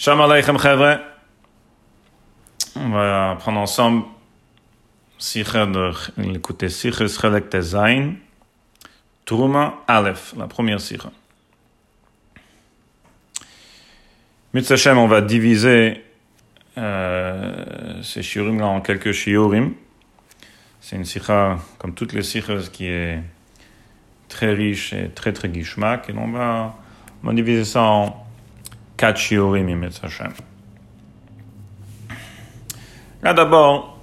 Shalom Aleichem Chevre. On va prendre ensemble Sicher de l'écouter Sicher Schelek Tezain. Truma Aleph, la première Sicher. Mitzvah on va diviser euh, ces shiurim là en quelques shiurim. C'est une sikha, comme toutes les sikhas, qui est très riche et très très guishmak. Et on va, on va diviser ça en quatre shiurim, Hashem. Là d'abord,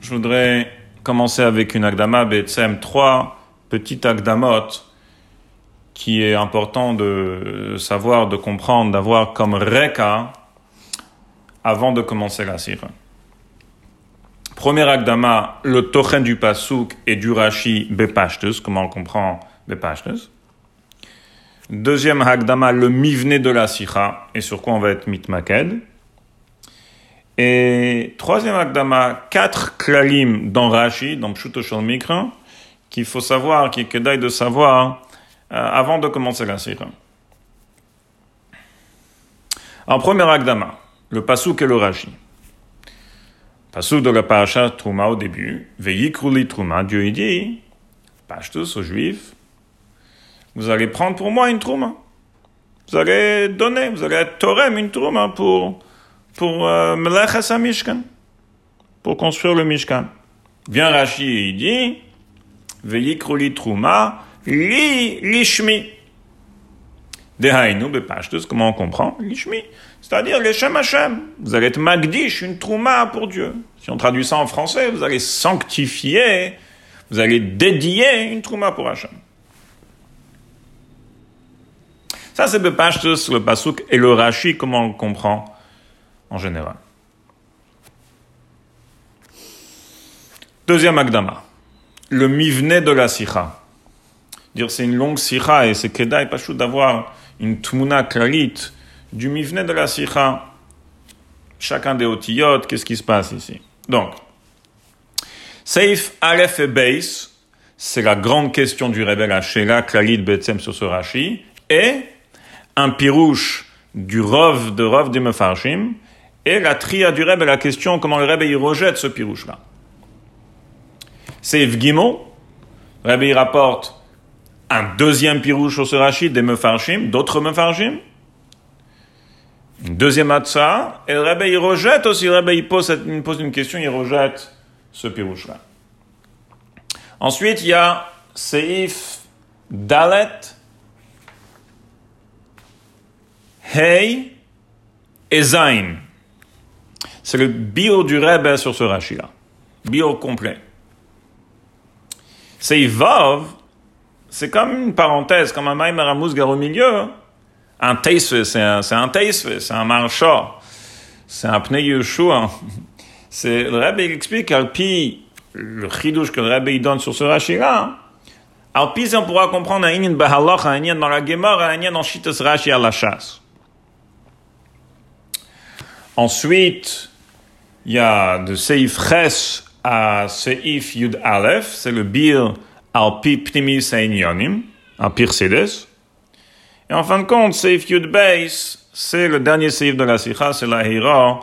je voudrais commencer avec une agdama, Betsem, trois petites agdamot qui est important de savoir, de comprendre, d'avoir comme reka avant de commencer la sira. Premier agdama, le tochen du pasuk et du rashi bepashtus, comment on comprend bepashtus? Deuxième agdama, le mivne de la sira, et sur quoi on va être mitmaked. Et troisième agdama, quatre klalim dans rashi, dans pshuto mikra, qu'il faut savoir, qu'il est de savoir, euh, avant de commencer la sira. En premier Agdama, le Pasuk et le Rashi. Pasuk de la Parasha Trouma au début, Veyikruli Trouma, Dieu dit, Pashtus aux Juifs, vous allez prendre pour moi une Trouma. Vous allez donner, vous allez être Torem une Trouma pour, pour euh, Mishkan, pour construire le Mishkan. Vient Rashi et il dit, Veyikruli Trouma, Li lishmi. Dehainu bepashtus, comment on comprend? Lishmi. C'est-à-dire les Shem Hashem. Vous allez être magdish, une trouma pour Dieu. Si on traduit ça en français, vous allez sanctifier, vous allez dédier une trouma pour Hashem. Ça, c'est Bepashtus, le Pasuk, et le Rashi, comment on le comprend en général. Deuxième Agdama. Le mivne de la Sikha dire c'est une longue sikha et c'est kedai pas d'avoir une tmuna klalit du mivne de la sikha. Chacun des otiyot, qu'est-ce qui se passe ici? Donc, Seif Aleph et Beis, c'est la grande question du Rebbe Hashela, Klalit Betsem sur ce Rashi, et un pirouche du Rov de Rov de Mefarshim, et la tria du Rebbe, la question comment le Rebbe il rejette ce pirouche-là. Seif Gimel, le Rebbe il rapporte un deuxième pirouche sur ce des mefarshim, d'autres mefarshim. Une deuxième atsa, et le Rebbe, il rejette aussi, le Rebbe, il pose, une question, il rejette ce pirouche-là. Ensuite, il y a Seif Dalet, Hey et. C'est le bio du Rebbe sur ce rachid-là. Bio complet. Seif Vav, c'est comme une parenthèse, comme un Maïmar au milieu. Hein. Un teisve, c'est un, c'est c'est un marchand. C'est un pneu Yeshua. C'est, le Rebbe explique, Alpi, le chidouche que le Rebbe donne sur ce Rashi-là, Alpi, on pourra comprendre un inyan bahalach, un inyan dans la Gemara, un inyan dans Rashi à la chasse. Ensuite, il y a de Seif Ches à Seif Yud Aleph, c'est le bir al pi pnimis einyonim, al sedes. Et en fin de compte, Seif Yud Beis, c'est le dernier Seif de la Sikha, c'est la Hira,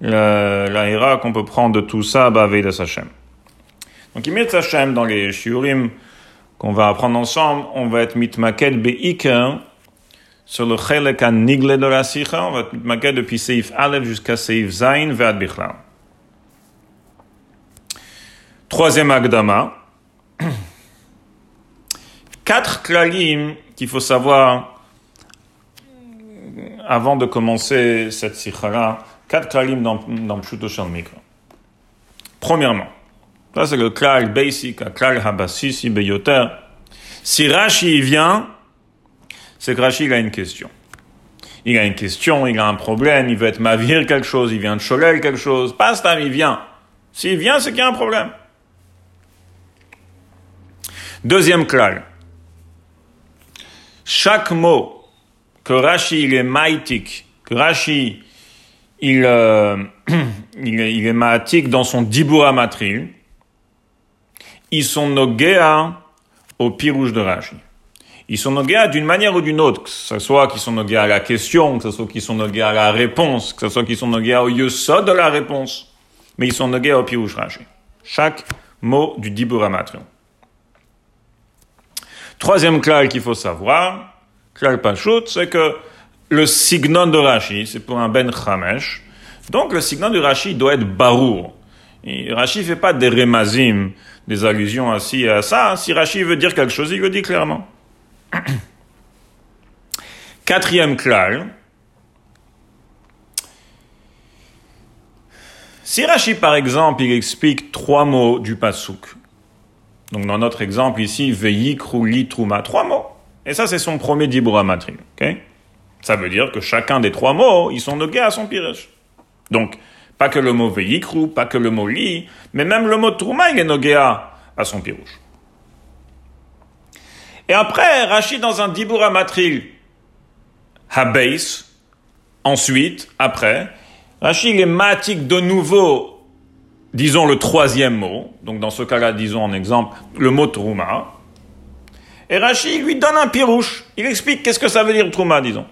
la Hira qu'on peut prendre de tout ça, Bavé de Sachem. Donc, il met Sachem dans les Shiurim qu'on va apprendre ensemble, on va être mitmaket be'iker sur le chelek nigle de la Sikha, on va mitmaket depuis Seif Aleph jusqu'à Seif Zain, Ve'ad Bichlam. Troisième Agdama, quatre klalim qu'il faut savoir avant de commencer cette sikha quatre klalim dans, dans Pshuto Mikra. Premièrement, ça c'est le klal basic, le klal habasisi beyoter. Si Rashi vient, c'est que Rashi il a une question. Il a une question, il a un problème, il veut être mavir quelque chose, il vient de Cholel quelque chose. Pas ça, il vient. S'il vient, c'est qu'il y a un problème. Deuxième klal chaque mot que Rashi il est maïtik, que Rashi il, euh, il, est, il est dans son dibura matril, ils sont nogéa au pirouge de Rashi. Ils sont nogués d'une manière ou d'une autre, que ce soit qu'ils sont nogués à la question, que ce soit qu'ils sont nogués à la réponse, que ce soit qu'ils sont nogués au yesod de la réponse, mais ils sont nogués au pirouche raché. Chaque mot du Dibur Troisième clal qu'il faut savoir, clal Pachout, c'est que le signon de Rashi, c'est pour un Ben Chamesh, donc le signon du Rashi doit être barour. Et Rashi fait pas des remazim, des allusions à ci et à ça. Si Rashi veut dire quelque chose, il le dit clairement. Quatrième clal. Si Rashi, par exemple, il explique trois mots du pasouk, donc dans notre exemple ici, veyi, krouli, trouma, trois mots. Et ça, c'est son premier dibura ok? Ça veut dire que chacun des trois mots, ils sont nogués à son piresh. Donc, pas que le mot veyikrou, pas que le mot li, mais même le mot trouma, il est nogué à, son pirouche. Et après, Rachid dans un dibura matril, habeis, ensuite, après, Rachid est matique de nouveau, disons le troisième mot, donc dans ce cas-là, disons en exemple, le mot trouma, et Rachid lui donne un pirouche, il explique qu'est-ce que ça veut dire trouma, disons.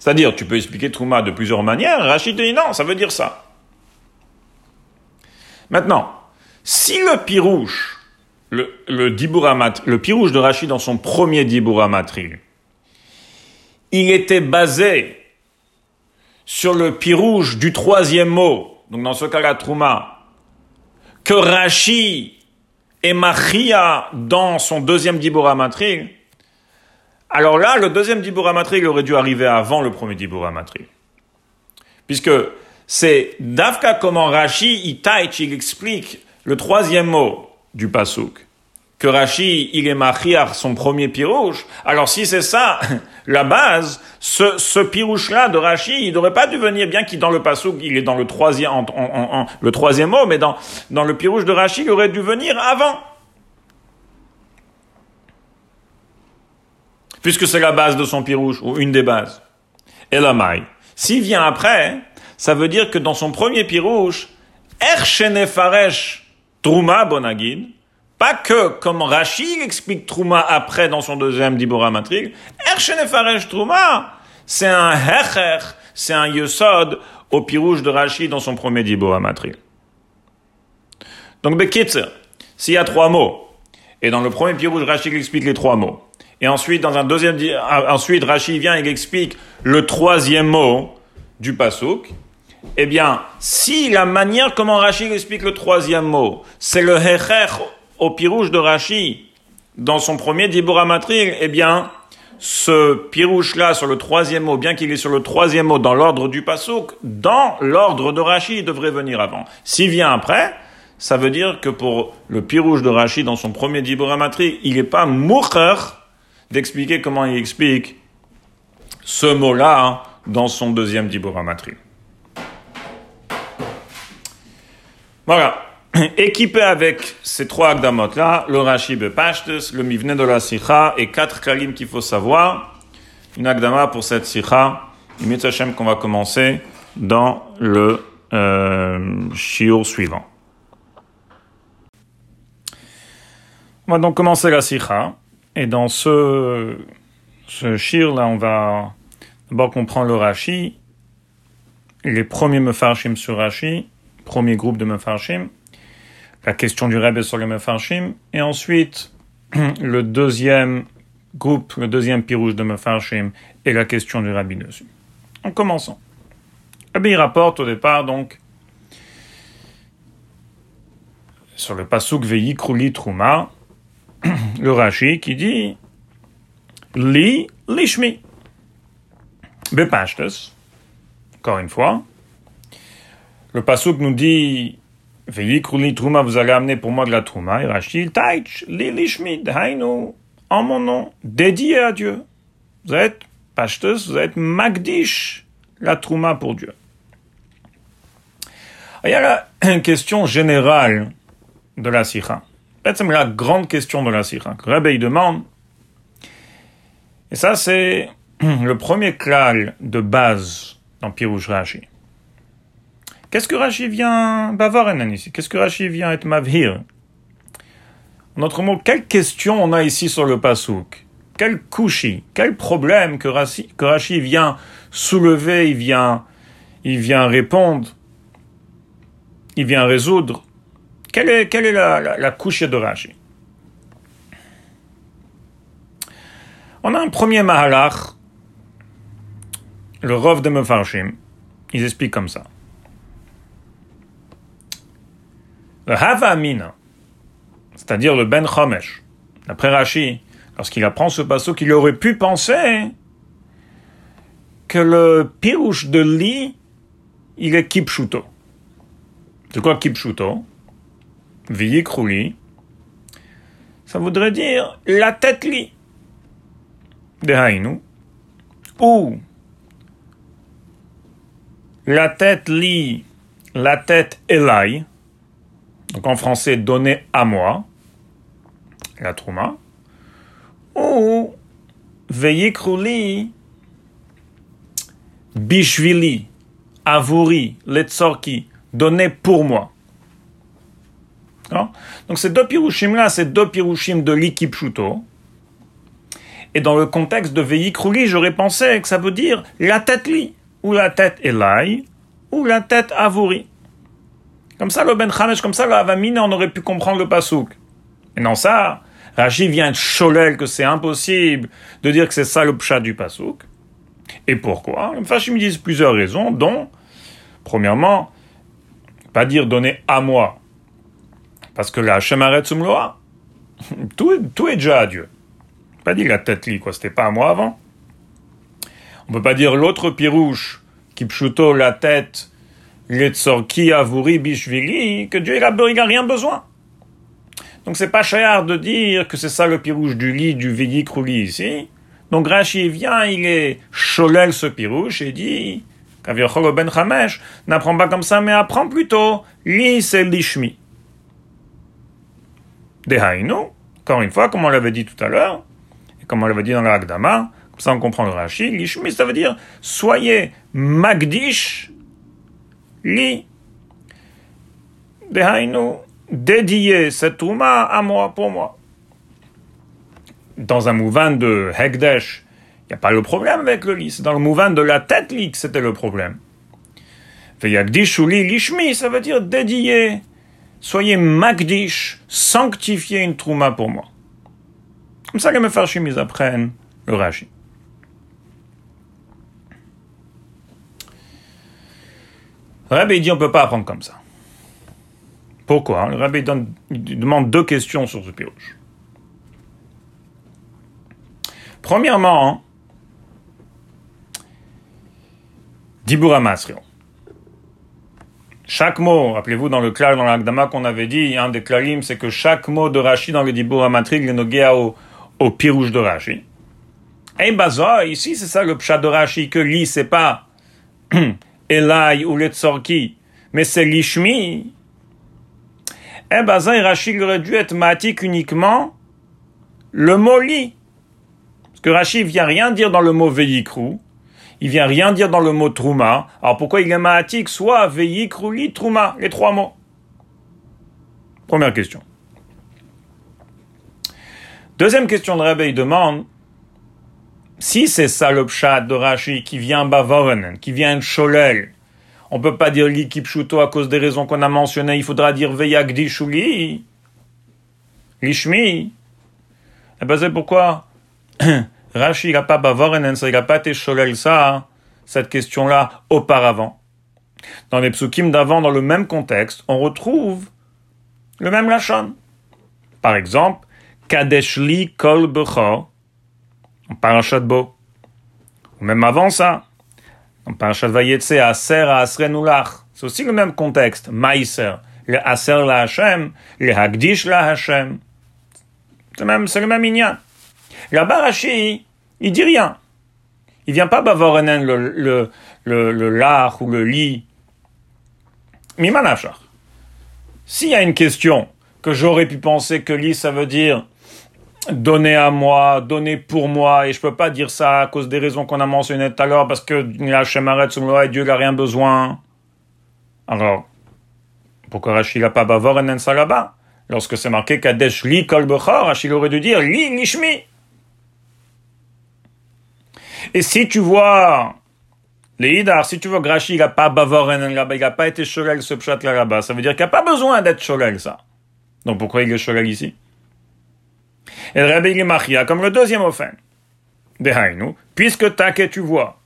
C'est-à-dire, tu peux expliquer Trouma de plusieurs manières. Rachid dit non, ça veut dire ça. Maintenant, si le pirouche, le, le, le pirouche de Rachid dans son premier Dibouramatri, il était basé sur le pirouche du troisième mot, donc dans ce cas-là, Trouma, que Rachid et Machia dans son deuxième Dibouramatri, alors là, le deuxième Dibura il aurait dû arriver avant le premier Dibura Puisque c'est Davka comment Rashi, il explique le troisième mot du Pasuk. Que Rashi, il est machiar son premier pirouche. Alors si c'est ça, la base, ce, ce pirouche-là de Rashi, il n'aurait pas dû venir, bien qu'il dans le Pasuk, il est dans le troisième, le troisième mot, mais dans, dans le pirouche de Rashi, il aurait dû venir avant. puisque c'est la base de son pirouche, ou une des bases. Et la maille. S'il vient après, ça veut dire que dans son premier pirouche, Ershene Faresh Trouma Bonagid, pas que, comme Rachid explique Trouma après dans son deuxième Dibora Matrig, Ershene Faresh Trouma, c'est un Hecher, c'est un Yesod au pirouche de Rachid dans son premier Dibora Matrig. Donc, Bekitzer, s'il y a trois mots, et dans le premier pirouche, Rachid explique les trois mots, et ensuite, dans un deuxième, ah, ensuite, Rashi vient et explique le troisième mot du pasouk. Eh bien, si la manière comment Rashi explique le troisième mot, c'est le hecher au pirouche de Rashi dans son premier Diboramatri, eh bien, ce pirouche-là sur le troisième mot, bien qu'il est sur le troisième mot dans l'ordre du pasouk, dans l'ordre de Rashi, il devrait venir avant. S'il vient après, ça veut dire que pour le pirouche de Rashi dans son premier Diboramatri, il n'est pas moucher d'expliquer comment il explique ce mot-là dans son deuxième Dibura Matri. Voilà. Équipé avec ces trois Agdamot-là, le Rashi Bepashtes, le Mivne de la Sikha et quatre Kalim qu'il faut savoir. Une Agdama pour cette Sikha, une Hashem qu'on va commencer dans le euh, Shiur suivant. On va donc commencer la Sikha. Et dans ce, ce shir là, on va d'abord comprendre le Rashi, les premiers Mefarshim sur Rashi, premier groupe de Mefarshim, la question du Rebbe sur les Mefarshim, et ensuite le deuxième groupe, le deuxième pirouge de Mefarshim, et la question du Rabbi dessus. En commençant. Rabbi rapporte au départ donc sur le pasuk Veyi Kruli Truma, le Rashi qui dit Li lishmi. Bepashtes. Encore une fois. Le Pasuk nous dit Truma, vous allez amener pour moi de la Truma. Et Rashi, Taich, li lishmi, hainu, en mon nom, dédié à Dieu. Vous êtes Pashtes, vous êtes Magdish, la Truma pour Dieu. Il y a une question générale de la Sikha. C'est la grande question de la Sikha. Le demande, et ça c'est le premier klal de base dans Pirouj Rashi. Qu'est-ce que Rashi vient bavar ici Qu'est-ce que Rashi vient être mavhir? En autre mot, quelle question on a ici sur le pasouk Quel couchi Quel problème que Rashi, vient soulever, il vient, il vient répondre, il vient résoudre? Quelle est, quelle est la, la, couche de Rashi? On a un premier mahalach, le Rov de Mefarshim. Ils expliquent comme ça. Le c'est-à-dire le Ben Chomesh, d'après Rashi, lorsqu'il apprend ce passo, qu'il aurait pu penser que le pirouche de lit, il est kipshuto. C'est quoi kipshuto Viyikrouli. Ça voudrait dire la tête lit. Dehainu. Ou la tête lit, la tête elai. Donc en français, donner à moi. La trouma. Ou veyikrouli bishvili, avuri, letzorki, donner pour moi. Donc ces deux pirouchim là, c'est deux pirouchim de l'ikipshuto. Et dans le contexte de Veyikruli, j'aurais pensé que ça veut dire la tête li, ou la tête Elai, ou la tête Avuri. Comme ça, le Ben comme ça, le Avamine, on aurait pu comprendre le pasouk. Et non, ça, Rashi vient de cholel que c'est impossible de dire que c'est ça le pshat du pasouk. Et pourquoi? Les me disent plusieurs raisons, dont, premièrement, pas dire donner à moi, parce que là, Hachem arrête tout, tout est déjà à Dieu. Pas dire la tête li, quoi, c'était pas à moi avant. On peut pas dire l'autre pirouche, qui pchuto la tête, qui avuri bishvili, que Dieu il a, rien besoin. Donc c'est pas cher de dire que c'est ça le pirouche du lit, du veilli krouli ici. Donc Rashi vient, il est cholel ce pirouche et dit, Kaviachol ben Chamesh, n'apprend pas comme ça, mais apprend plutôt, li c'est lishmi. Dehainu, encore une fois, comme on l'avait dit tout à l'heure, et comme on l'avait dit dans la Agdama, comme ça on comprend le Rashi, lishmi ça veut dire, soyez magdish, li. Dehainu, dédiez cette touma à moi, pour moi dans un mouvement de Hekdesh, il n'y a pas le problème avec le lit. C'est dans le mouvement de la tête lit que c'était le problème. Veyagdishuli lishmi, ça veut dire dédié. Soyez magdish, sanctifiez une trouma pour moi. Comme ça que mes farshim, ils apprennent le rashi. Le rabbi dit on ne peut pas apprendre comme ça. Pourquoi? Le rabbi demande deux questions sur ce pirouche. Premièrement, Dibura Masrion. Chaque mot, rappelez-vous dans le clal, dans l'agdama qu'on avait dit, un des klalim, c'est que chaque mot de Rashi dans le Dibura Matrig est nogué au, au pirouge de Rashi. Et Baza, ici, c'est ça le pshat de Rashi, que li, c'est pas Elai ou Letzorki, mais c'est l'Ishmi. Et Baza et Rashi aurait dû être uniquement le mot li. Parce que Rachid vient rien dire dans le mot veyikrou, il vient rien dire dans le mot trouma. Alors pourquoi il est maatique soit veyikrou, li, trouma, les trois mots Première question. Deuxième question de réveil demande si c'est ça le pshat de Rashi qui vient bavoren, qui vient Cholel, on peut pas dire l'ikipshuto à cause des raisons qu'on a mentionnées, il faudra dire veyagdishuli, lishmi. Eh ben c'est pourquoi Rashi, n'a pas il n'a pas été ça, cette question-là, auparavant. Dans les psukim d'avant, dans le même contexte, on retrouve le même lachon. Par exemple, Kadeshli kol bechor, en parachat bo. Ou même avant ça, en parachat vayetse, aser asrenulach. C'est aussi le même contexte. Maïser, le aser la Hashem, le hagdish la Hashem. C'est le même ignan. Là-bas, Rashi, il dit rien. Il vient pas bavorenen le, le, le, le lard ou le lit. Mimanachar. S'il y a une question que j'aurais pu penser que lit, ça veut dire donner à moi, donner pour moi, et je peux pas dire ça à cause des raisons qu'on a mentionnées tout à l'heure, parce que la sur et Dieu n'a rien besoin. Alors, pourquoi Rashi n'a pas bavorenen ça là-bas? Lorsque c'est marqué Kadesh li kol il aurait dû dire li lishmi. Et si tu vois, les si tu vois Grachi, il n'a pas bavoren là-bas, il n'a pas été cholel ce pshat là-bas, ça veut dire qu'il n'y a pas besoin d'être cholel, ça. Donc pourquoi il est cholel ici? Et rabbi, machia, comme le deuxième offen. Dehainu, puisque que tu vois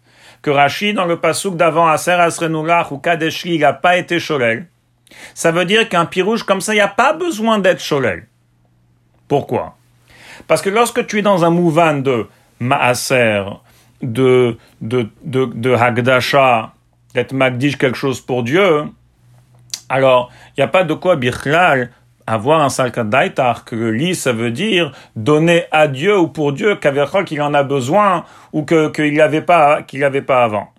que Rashi, dans le pasouk d'avant, Aser Asrenulach ou Kadeshli, n'a pas été cholel, ça veut dire qu'un pirouge comme ça, il n'y a pas besoin d'être cholel. Pourquoi? Parce que lorsque tu es dans un mouvan de maaser, de, de, de, de Hagdasha, d'être Magdish quelque chose pour Dieu, alors il n'y a pas de quoi Bichlal avoir un salka daitar, que le lit, ça veut dire donner à Dieu ou pour Dieu qu'il en a besoin ou qu'il n'avait pas, qu'il avait pas avant.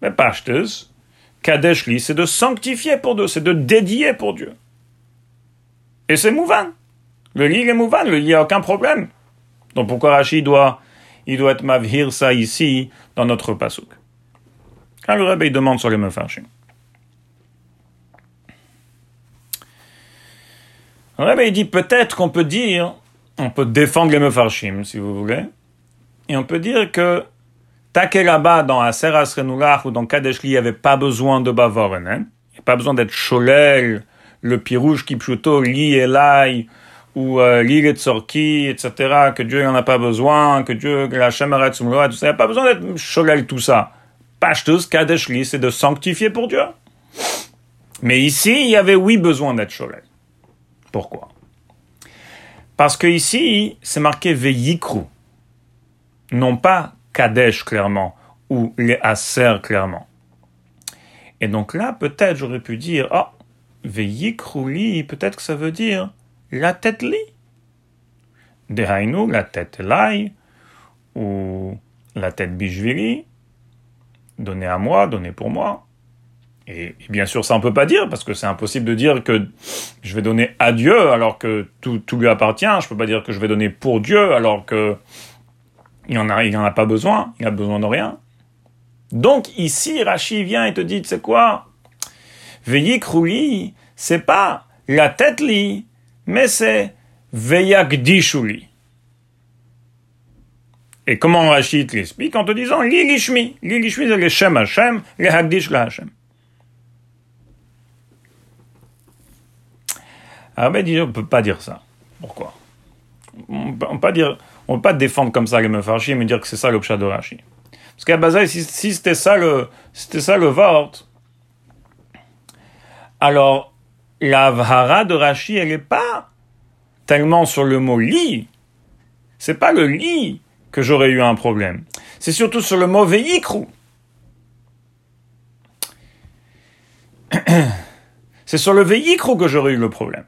Mais pachteuse, Kadesh lit, c'est de sanctifier pour Dieu, c'est de dédier pour Dieu. Et c'est mouvan. Le lit est mouvan, le lit, il n'y a aucun problème. Donc pourquoi Rachid doit il doit être mavhir ça ici, dans notre pasouk. Quand le Rebbe demande sur les mefarshim. Le Rebbe dit peut-être qu'on peut dire, on peut défendre les mefarshim, si vous voulez, et on peut dire que Take là-bas dans Aser Asrenulach ou dans Kadeshli, il n'y avait pas besoin de Bavoren, hein? il n'y a pas besoin d'être Cholel, le pirouge qui plutôt li et l'ail, ou euh, l'île de etc., que Dieu n'en a pas besoin, que Dieu, la Shemaret tout ça, il n'y a pas besoin d'être cholel tout ça. Pashtus, Kadeshli, c'est de sanctifier pour Dieu. Mais ici, il y avait oui besoin d'être cholel. Pourquoi? Parce que ici, c'est marqué Veyikru, non pas Kadesh clairement, ou les Aser clairement. Et donc là, peut-être j'aurais pu dire, oh, li, peut-être que ça veut dire la tête li. Dehainu, la tête lai, ou la tête bijvili, donnez à moi, donnez pour moi. Et, bien sûr, ça on peut pas dire, parce que c'est impossible de dire que je vais donner à Dieu alors que tout, tout lui appartient. Je peux pas dire que je vais donner pour Dieu alors que il en a, il en a pas besoin, il a besoin de rien. Donc ici, Rachi vient et te dit, c'est quoi? Veillez krouli, c'est pas la tête li, mais c'est Veyakdishuli. Et comment Rachid l'explique? En te disant Lilishmi. Lilishmi, c'est le Shem le Hagdish la Hashem. Alors, ben, on ne peut pas dire ça. Pourquoi? On ne peut pas dire, on peut pas défendre comme ça les Mefarshim et dire que c'est ça l'objet de Rashi. Parce qu'à base, si, c'était ça le, c'était ça le Vort, alors la Vhara de Rashi, elle n'est pas tellement sur le mot lit. C'est pas le lit que j'aurais eu un problème. C'est surtout sur le mot veikru. C'est sur le veikru que j'aurais eu le problème.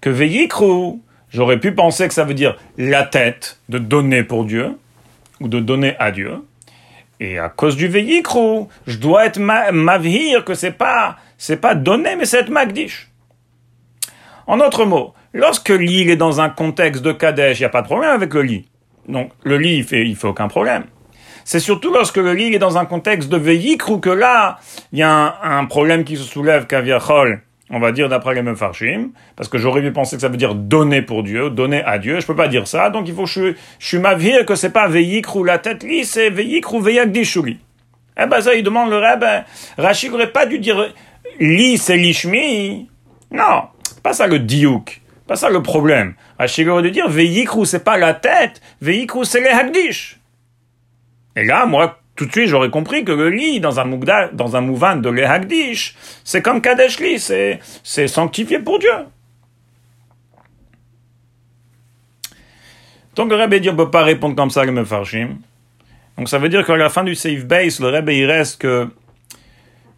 Que veikru, j'aurais pu penser que ça veut dire la tête de donner pour Dieu ou de donner à Dieu. Et à cause du veikru, je dois être mavhir que c'est pas c'est pas donner mais c'est être magdish. En d'autres mots, lorsque l'île est dans un contexte de Kadesh, il n'y a pas de problème avec le lit. Donc, le lit, il fait, il fait aucun problème. C'est surtout lorsque le lit est dans un contexte de veillicre que là, il y a un, problème qui se soulève Kaviachol, on va dire d'après les Mefarshim, parce que j'aurais pu penser que ça veut dire donner pour Dieu, donner à Dieu. Je peux pas dire ça, donc il faut je, je suis m'avire que c'est pas veillicre ou la tête lit, c'est veillicre ou veillac Eh ben ça, il demande le rab, ben, Rachid n'aurait pas dû dire li c'est lishmi. Non, pas ça le diouk. Pas ça le problème. Rachid aurait dû dire Veikru, c'est pas la tête. Veikru, c'est les Hagdish. Et là, moi, tout de suite, j'aurais compris que le lit, dans un mouvement, dans un mouvement de les Hagdish, c'est comme Kadesh Li, c'est, c'est sanctifié pour Dieu. Donc le Rebbe dit on peut pas répondre comme ça, le Mefarshim. Donc ça veut dire qu'à la fin du safe base, le Rebbe il reste que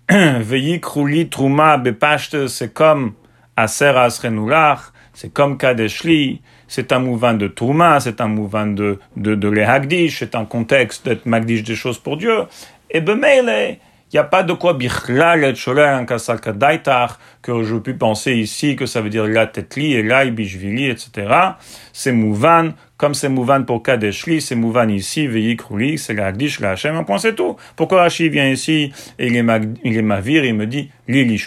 truma bepashte, c'est comme Aser Asrenulach, c'est comme Kadeshli, c'est un mouvement de Touma, c'est un mouvement de, de, de c'est un contexte d'être Magdish des choses pour Dieu. Et Bemele, il n'y a pas de quoi bichlal et sholer que je puis penser ici que ça veut dire la tetli et la bishvili, etc. C'est mouvan, comme c'est mouvan pour kadeshli, c'est mouvan ici, veikruli, c'est la hagdish, la Hashem, un point c'est tout. Pourquoi Rashi vient ici et il est, il est mavir, il me dit li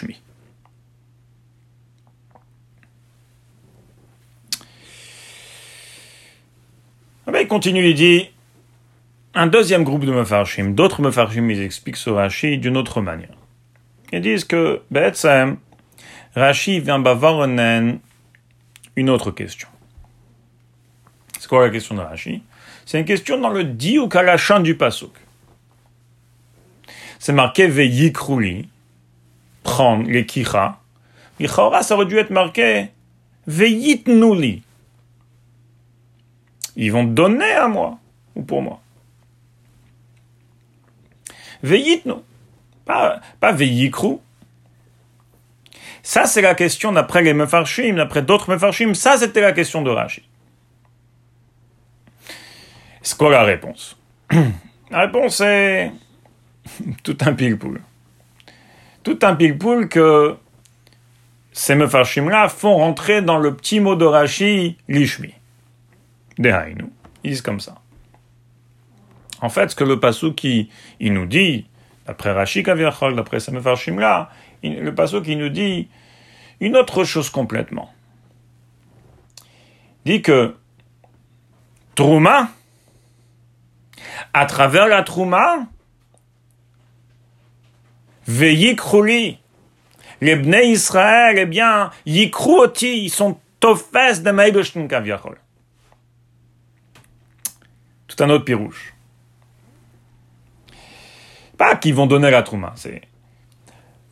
il continue, il dit, un deuxième groupe de Mefarshim, d'autres Mefarshim, ils expliquent ce Rashi d'une autre manière. Ils disent que, Betsem, Rashi vient bavoronen une autre question. C'est quoi la question de Rashi? C'est une question dans le di ou kalachan du pasuk. C'est marqué veyikrouli, prendre les kicha. Lichora, ça aurait dû être marqué veyitnuli. Ils vont donner à moi ou pour moi. Veyitnu. Pas, pas veyikru. Ça, c'est la question d'après les Mefarshim, d'après d'autres Mefarshim. Ça, c'était la question de Rashi. C'est quoi la réponse? La réponse est tout un pile-poule. Tout un pile-poule que ces Mefarshim-là font rentrer dans le petit mot de Rashi, l'ishmi. Dehainu. Ils disent comme ça. En fait, ce que le passou qui nous dit, d'après Rashi Kavirchol, d'après ces Mefarshim-là, le passage qui nous dit une autre chose complètement. Il dit que Trouma, à travers la Trouma, Veyikrouli, les Bnei Israël, eh bien, Yikruoti, ils sont tofes de Kaviachol. Tout un autre pirouche. Pas qu'ils vont donner la Trouma, c'est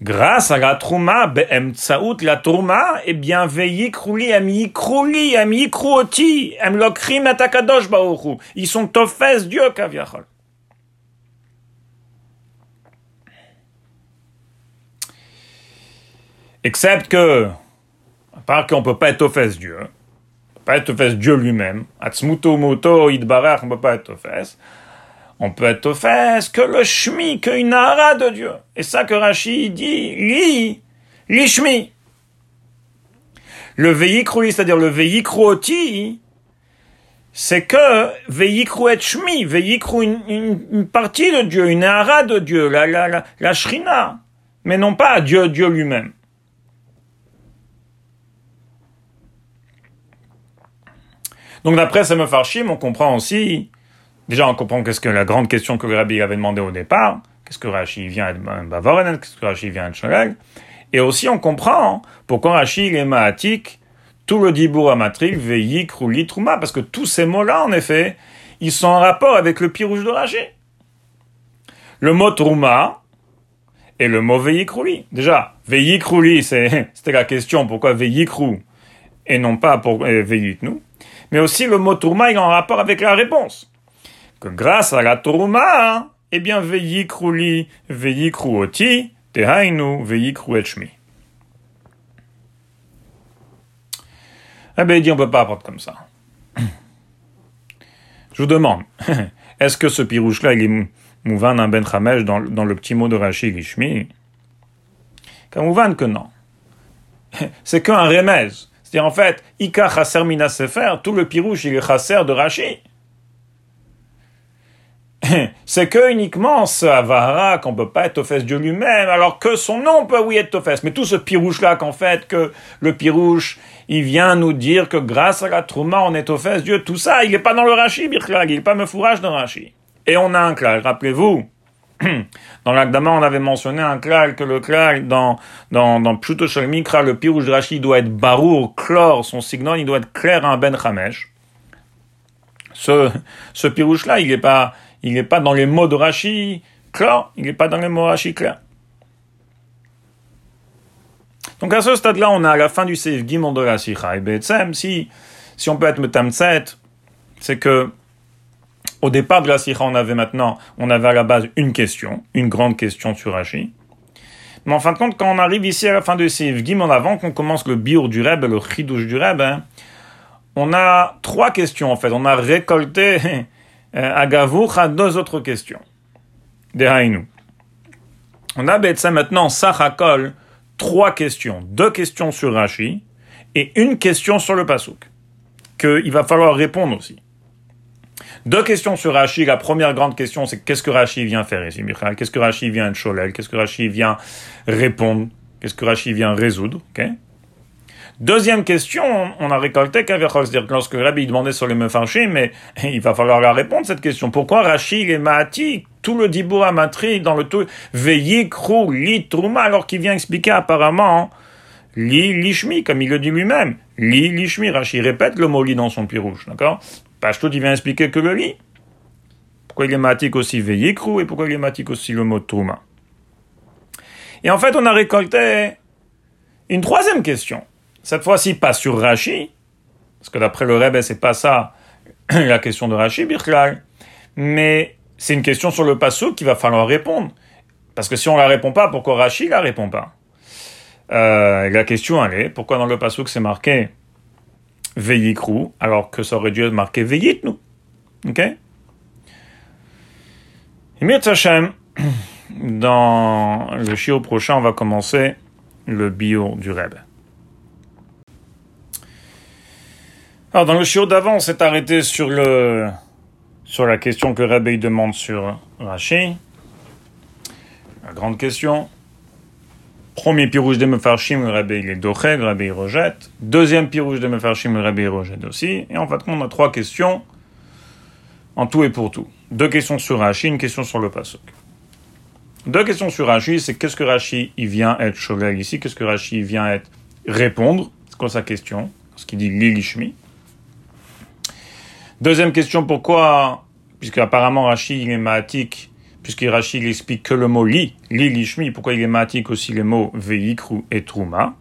grâce à la trouma, be'emtsaout la trouma, eh bien, veillikrouli, em yikrouli, em yikruoti, em lokrim et akadosh baoru. Ils sont tofes Dieu, kaviachol. Excepte que, à part qu'on peut pas être tofes Dieu, on peut pas être tofes Dieu lui-même, atzmuto moto idbarach, on peut pas être tofes, on peut être fesses que le shmi, qu'une hara de Dieu. Et ça que Rashi dit, li, li shmi. Le veikru, c'est-à-dire le veikruoti, c'est que veikru et shmi, veikru une, une, partie de Dieu, une hara de Dieu, la, la, la, la shrina, mais non pas Dieu, Dieu lui-même. Donc d'après ce Mefarshim, on comprend aussi Déjà, on comprend qu'est-ce que la grande question que rabbi avait demandé au départ. Qu'est-ce que Rashi vient de Bavoren, qu'est-ce que Rashi vient de Sholel. Et aussi, on comprend pourquoi Rashi est maatik, tout le dibour amatrik, veillik, roulit, trouma, parce que tous ces mots-là, en effet, ils sont en rapport avec le pirouge de Rashi. Le mot trouma et le mot veillik, roulit. Déjà, veillik, roulit, c'était la question, pourquoi veillik, et non pas pour euh, veillik, nous. Mais aussi, le mot trouma est en rapport avec la réponse que grâce à la Toruma, eh bien, veillikrouli, veillikruoti, tehainu, veillikru etchmi. Eh bien, il dit, on peut pas apprendre comme ça. Je vous demande, est-ce que ce pirouche-là, est mouvan un ben chamesh dans, le petit mot de Rashi Gishmi mouvan que non. C'est qu'un remez. C'est-à-dire, en fait, Ika chaser mina sefer, tout le pirouche, il est chaser de Rashi. c'est que uniquement ce Avara qu'on peut pas être au Dieu lui-même, alors que son nom peut oui être au. Mais tout ce pirouche-là qu'en fait, que le pirouche, il vient nous dire que grâce à la Trouma, on est au Dieu, tout ça, il n'est pas dans le Rashi, Birklag, il n'est pas me fourrage dans le Rashi. Et on a un klal, rappelez-vous, dans l'Agdama, on avait mentionné un klal, que le klal, dans, dans, dans Pshuto Mikra, le pirouche de Rashi doit être barour, chlore, son signal, il doit être clair un ben chamesh. Ce, ce pirouche-là, il n'est pas, il n'est pas dans les mots de Rashi clair, il n'est pas dans les mots Rashi clair. Donc à ce stade-là, on a à la fin du Seif Gimon de la. Et si, si on peut être Metamtset, c'est que au départ de la Sikha, on avait maintenant, on avait à la base une question, une grande question sur Rashi. Mais en fin de compte, quand on arrive ici à la fin du Seif Gimon, avant qu'on commence le biur du Reb, le chidouche du Reb, hein, on a trois questions en fait. On a récolté euh, Agavour a deux autres questions. Dehainu. On a ça maintenant, Sachakol, trois questions. Deux questions sur Rashi et une question sur le Pasuk. Qu'il va falloir répondre aussi. Deux questions sur Rashi. La première grande question, c'est qu'est-ce que Rashi vient faire ici, Michal Qu'est-ce que Rashi vient de Cholel Qu'est-ce que Rashi vient répondre? Qu'est-ce que Rashi vient résoudre? Deuxième question, on a récolté c'est-à-dire que lorsque Rabbi demandait sur les mefarchim, mais il va falloir la répondre cette question. Pourquoi Rachid et Mahati, tout le Dibour Amatri dans le tout, Veyikru, Li, Trouma, alors qu'il vient expliquer apparemment Li, Lishmi, comme il le dit lui-même. Li, Lishmi, Rachid répète le mot Li dans son pirouche, d'accord? Pashtout, il vient expliquer que le Li. Pourquoi il est matique aussi Veyikru et pourquoi il est matique aussi le mot Trouma Et en fait, on a récolté une troisième question. Cette fois-ci, pas sur Rashi, parce que d'après le Rebbe, c'est pas ça la question de Rashi, Birklal, mais c'est une question sur le passo qu'il va falloir répondre. Parce que si on la répond pas, pourquoi Rashi la répond pas? Euh, La question, elle est, pourquoi dans le passo c'est marqué Veyikru, alors que ça aurait dû être marqué Veyitnu Ok? Et Hashem, dans le chiot prochain, on va commencer le bio du Rebbe. Alors, dans le chiot d'avant, on s'est arrêté sur le, sur la question que Rabbi demande sur Rashi. La grande question. Premier pirouge de Mefarshim, le Rabbi il est doché, le Rabbi rejette. Deuxième pirouge de Mefarshim, le Rabbi rejette aussi. Et en fait, on a trois questions en tout et pour tout. Deux questions sur Rashi, une question sur le Pasuk. Deux questions sur Rashi, c'est qu'est-ce que Rashi il vient être chovel ici, qu'est-ce que Rashi vient être répondre, c'est quoi sa question, ce qu'il dit Lilishmi. Deuxième question, pourquoi, puisque apparemment Rachid il est matique, puisque Rachid il explique que le mot li, li lishmi, pourquoi il est aussi les mots veikru et trouma.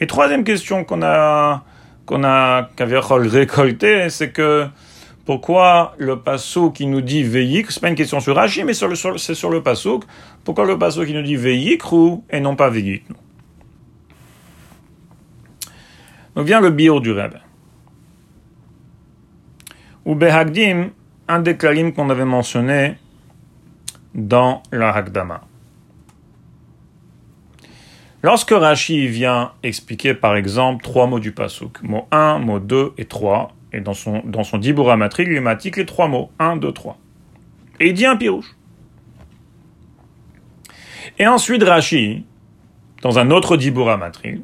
Et troisième question qu'on a, qu'on a, récolté, c'est que pourquoi le passo qui nous dit veikru, c'est pas une question sur Rachid, mais c'est sur le passo, pourquoi le passo qui nous dit veikru et non pas veikru. Donc vient le bio du Rebbe. Ou Behagdim, un des kalim qu'on avait mentionné dans la Hagdama. Lorsque Rashi vient expliquer par exemple trois mots du Pasuk, mot 1, mot 2 et 3, et dans son, dans son Dibura il matique les trois mots, 1, 2, 3. Et il dit un pirouche. Et ensuite Rashi, dans un autre Dibura Matri,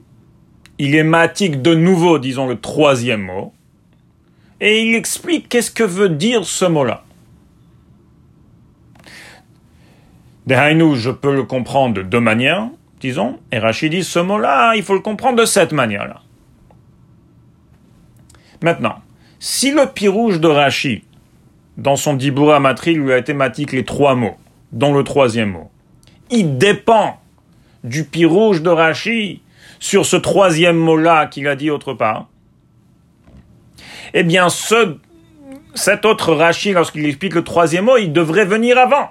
il est de nouveau, disons, le troisième mot, et il explique qu'est-ce que veut dire ce mot-là. Dehainu, je peux le comprendre de deux manières, disons, et Rachid dit ce mot-là, il faut le comprendre de cette manière-là. Maintenant, si le pirouge de Rachid, dans son Dibura Matri, lui a thématique les trois mots, dont le troisième mot, il dépend du pirouge de Rachid sur ce troisième mot-là qu'il a dit autre part, eh bien, ce, cet autre Rashi, lorsqu'il explique le troisième mot, il devrait venir avant.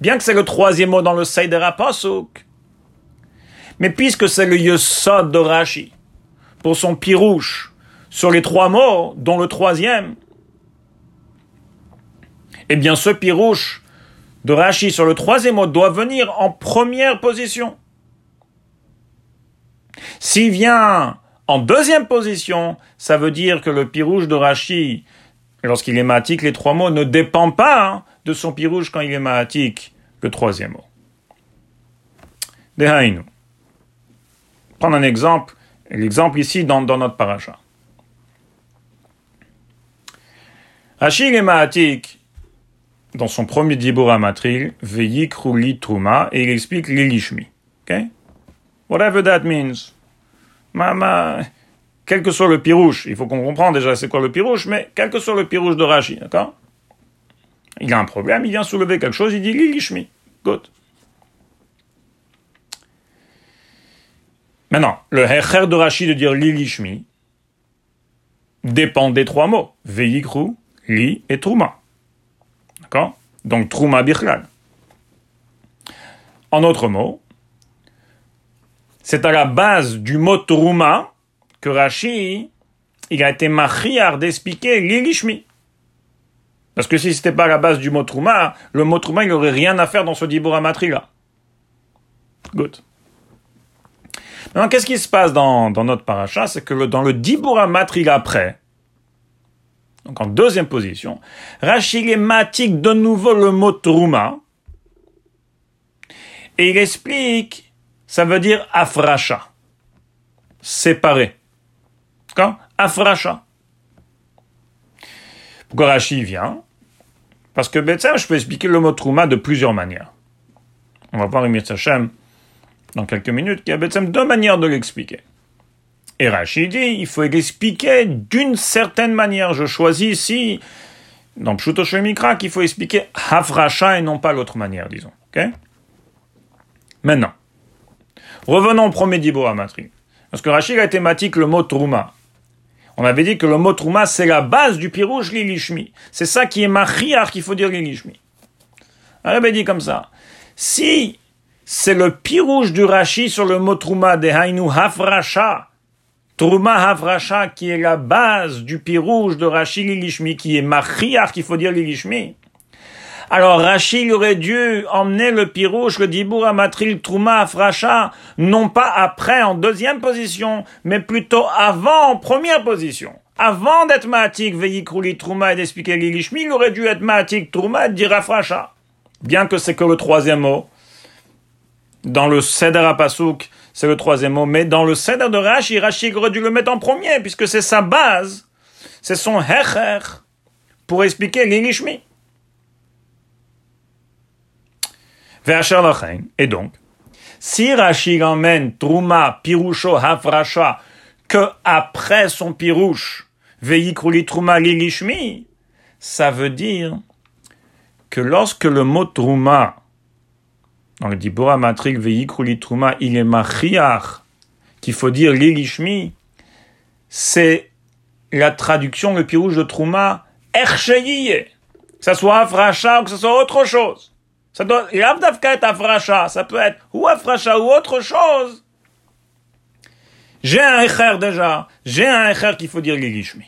Bien que c'est le troisième mot dans le Seider Apasuk. Mais puisque c'est le Yesod de Rashi, pour son pirouche, sur les trois mots, dont le troisième, eh bien, ce pirouche de Rashi sur le troisième mot doit venir en première position. S'il vient en deuxième position, ça veut dire que le pirouge de Rashi, lorsqu'il est matique, les trois mots ne dépendent pas hein, de son pirouge quand il est matique, le troisième mot. Dehainu. Prendre un exemple, l'exemple ici dans, notre paracha. Rashi est matique dans son premier dibur matril, Truma, et il explique l'ilishmi. Okay? Whatever that means. Ma, quel que soit le pirouche, il faut qu'on comprenne déjà c'est quoi le pirouche, mais quel que soit le pirouche de Rashi, d'accord? Il a un problème, il vient soulever quelque chose, il dit Lilishmi. Good. Maintenant, le hecher de Rashi de dire Lilishmi dépend des trois mots. Veikru, Li et Trouma. D'accord? Donc Trouma Bichlal. En autre mot, c'est à la base du mot Trouma que Rashi, il a été machiar d'expliquer l'ilishmi. Parce que si c'était pas la base du mot Trouma, le mot Trouma, il n'aurait rien à faire dans ce Dibura là. Good. Maintenant, qu'est-ce qui se passe dans, notre paracha? C'est que dans le Dibura Matri après, donc en deuxième position, matique de nouveau le mot Trouma, et il explique ça veut dire afracha. séparer. D'accord? Afracha. Pourquoi Rashi vient? Parce que Betsem, je peux expliquer le mot Trouma de plusieurs manières. On va voir Emir Sachem dans quelques minutes qu'il y a Betsem deux manières de l'expliquer. Et Rashi dit, il faut l'expliquer d'une certaine manière. Je choisis ici, dans Pshuto Mikra, qu'il faut expliquer Hafracha et non pas l'autre manière, disons. ok? Maintenant, revenons au premier Dibor Amatri. Parce que Rashi a thématique le mot Trouma. On avait dit que le mot Trouma, c'est la base du pirouge Lilishmi. C'est ça qui est machiar qu'il faut dire Lilishmi. On avait dit comme ça. Si c'est le pirouge du Rashi sur le mot Trouma de Hainu Hafracha, Trouma Havracha, qui est la base du pirouge de Rashi Lilishmi, qui est Machiach, qu'il faut dire Lilishmi. Alors Rashi aurait dû emmener le pirouge, le Dibour Amatril Trouma Havracha, non pas après en deuxième position, mais plutôt avant en première position. Avant d'être Matik, Veyikruli Trouma et d'expliquer Lilishmi, il aurait dû être Matik Trouma et dire Afracha. Bien que c'est que le troisième mot. Dans le Seder Apasuk, c'est le troisième mot. Mais dans le Seder de Rashi, Rashi aurait dû le mettre en premier, puisque c'est sa base. C'est son Hecher pour expliquer l'Ilishmi. Et donc, si Rashi emmène Truma, Pirusho, Hafrasha, que après son Pirouche, Veikruli Truma, Lilishmi, ça veut dire que lorsque le mot Truma dans le Dibora Matrik Veikruli Truma, il est Machiach, qu'il faut dire Lilishmi, c'est la traduction, le pirouge de Truma, Ercheyiye. Que ce soit Afracha ou que ce soit autre chose. Ça doit, être Afracha, ça peut être ou Afracha ou autre chose. J'ai un Echer déjà, j'ai un Echer qu'il faut dire Lilishmi.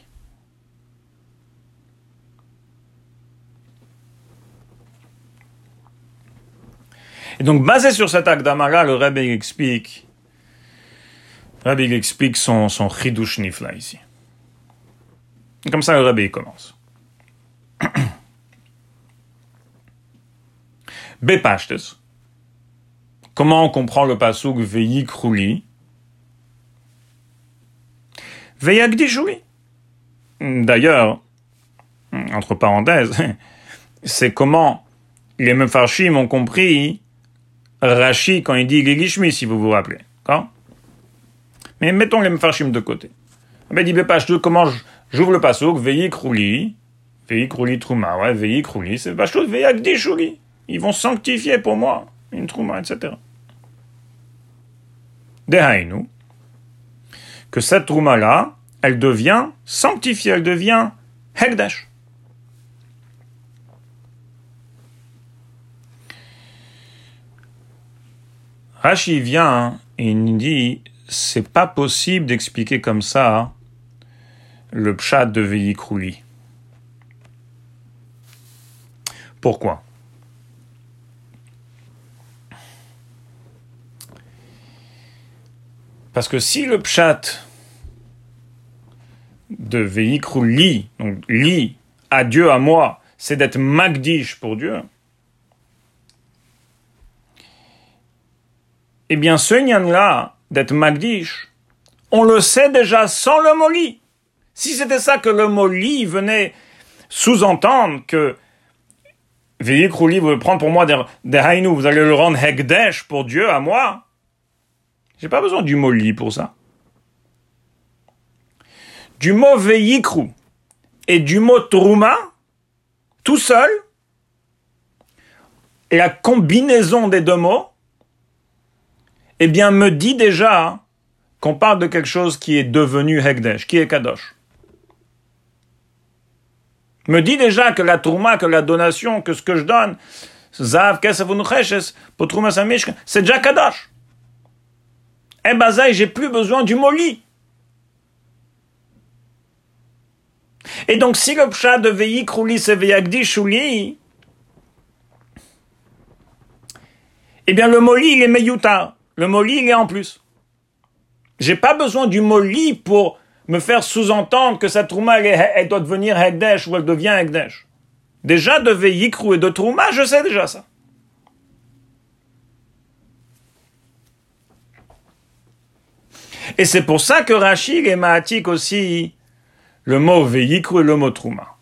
Et donc, basé sur cet akdama-là, le Rabbi explique, Rabbi explique son, son chidush nifla ici. Et comme ça, le Rabbi commence. Bepashtes. Comment on comprend le pasuk Veyikrouli Veyagdishuli. D'ailleurs, entre parenthèses, c'est comment les Mefarshim ont compris Rashi quand il dit Gilishmi, si vous vous rappelez. Mais mettons les Mefarshim de côté. Mais dit Bepashtu, comment j'ouvre le pasouk, Veyi Veyi Krouli Trouma, ouais, Veyi c'est Pashtu, Veyi Agdishuli. Ils vont sanctifier pour moi une Trouma, etc. Dehainu, que cette Trouma-là, elle devient sanctifiée, elle devient Hegdash. Rashi vient et il dit c'est pas possible d'expliquer comme ça le pshat de Veikrouli. Pourquoi? Parce que si le pshat de Veikrouli, donc li, à Dieu, à moi, c'est d'être magdish pour Dieu, Eh bien, ce nyan-là, d'être Magdish, on le sait déjà sans le moli. Si c'était ça que le moli venait sous-entendre que Veikrouli veut prendre pour moi des, des vous allez le rendre Hegdesh pour Dieu à moi. J'ai pas besoin du moli pour ça. Du mot Veikru et du mot Truma, tout seul, la combinaison des deux mots, eh bien, me dit déjà qu'on parle de quelque chose qui est devenu Hegdesh, qui est Kadosh. Me dit déjà que la tourma, que la donation, que ce que je donne, c'est déjà Kadosh. Eh ben, j'ai plus besoin du moli. Et donc, si le pshat de Veyi Krouli c'est Veyagdi Shuli, eh bien, le moli, il est Meyuta. Le moli, il est en plus. J'ai pas besoin du moli pour me faire sous-entendre que cette trouma, elle, doit devenir Hekdesh ou elle devient Hekdesh. Déjà, de Veikru et de Trouma, je sais déjà ça. Et c'est pour ça que Rachid est matique aussi le mot veikru et le mot trouma.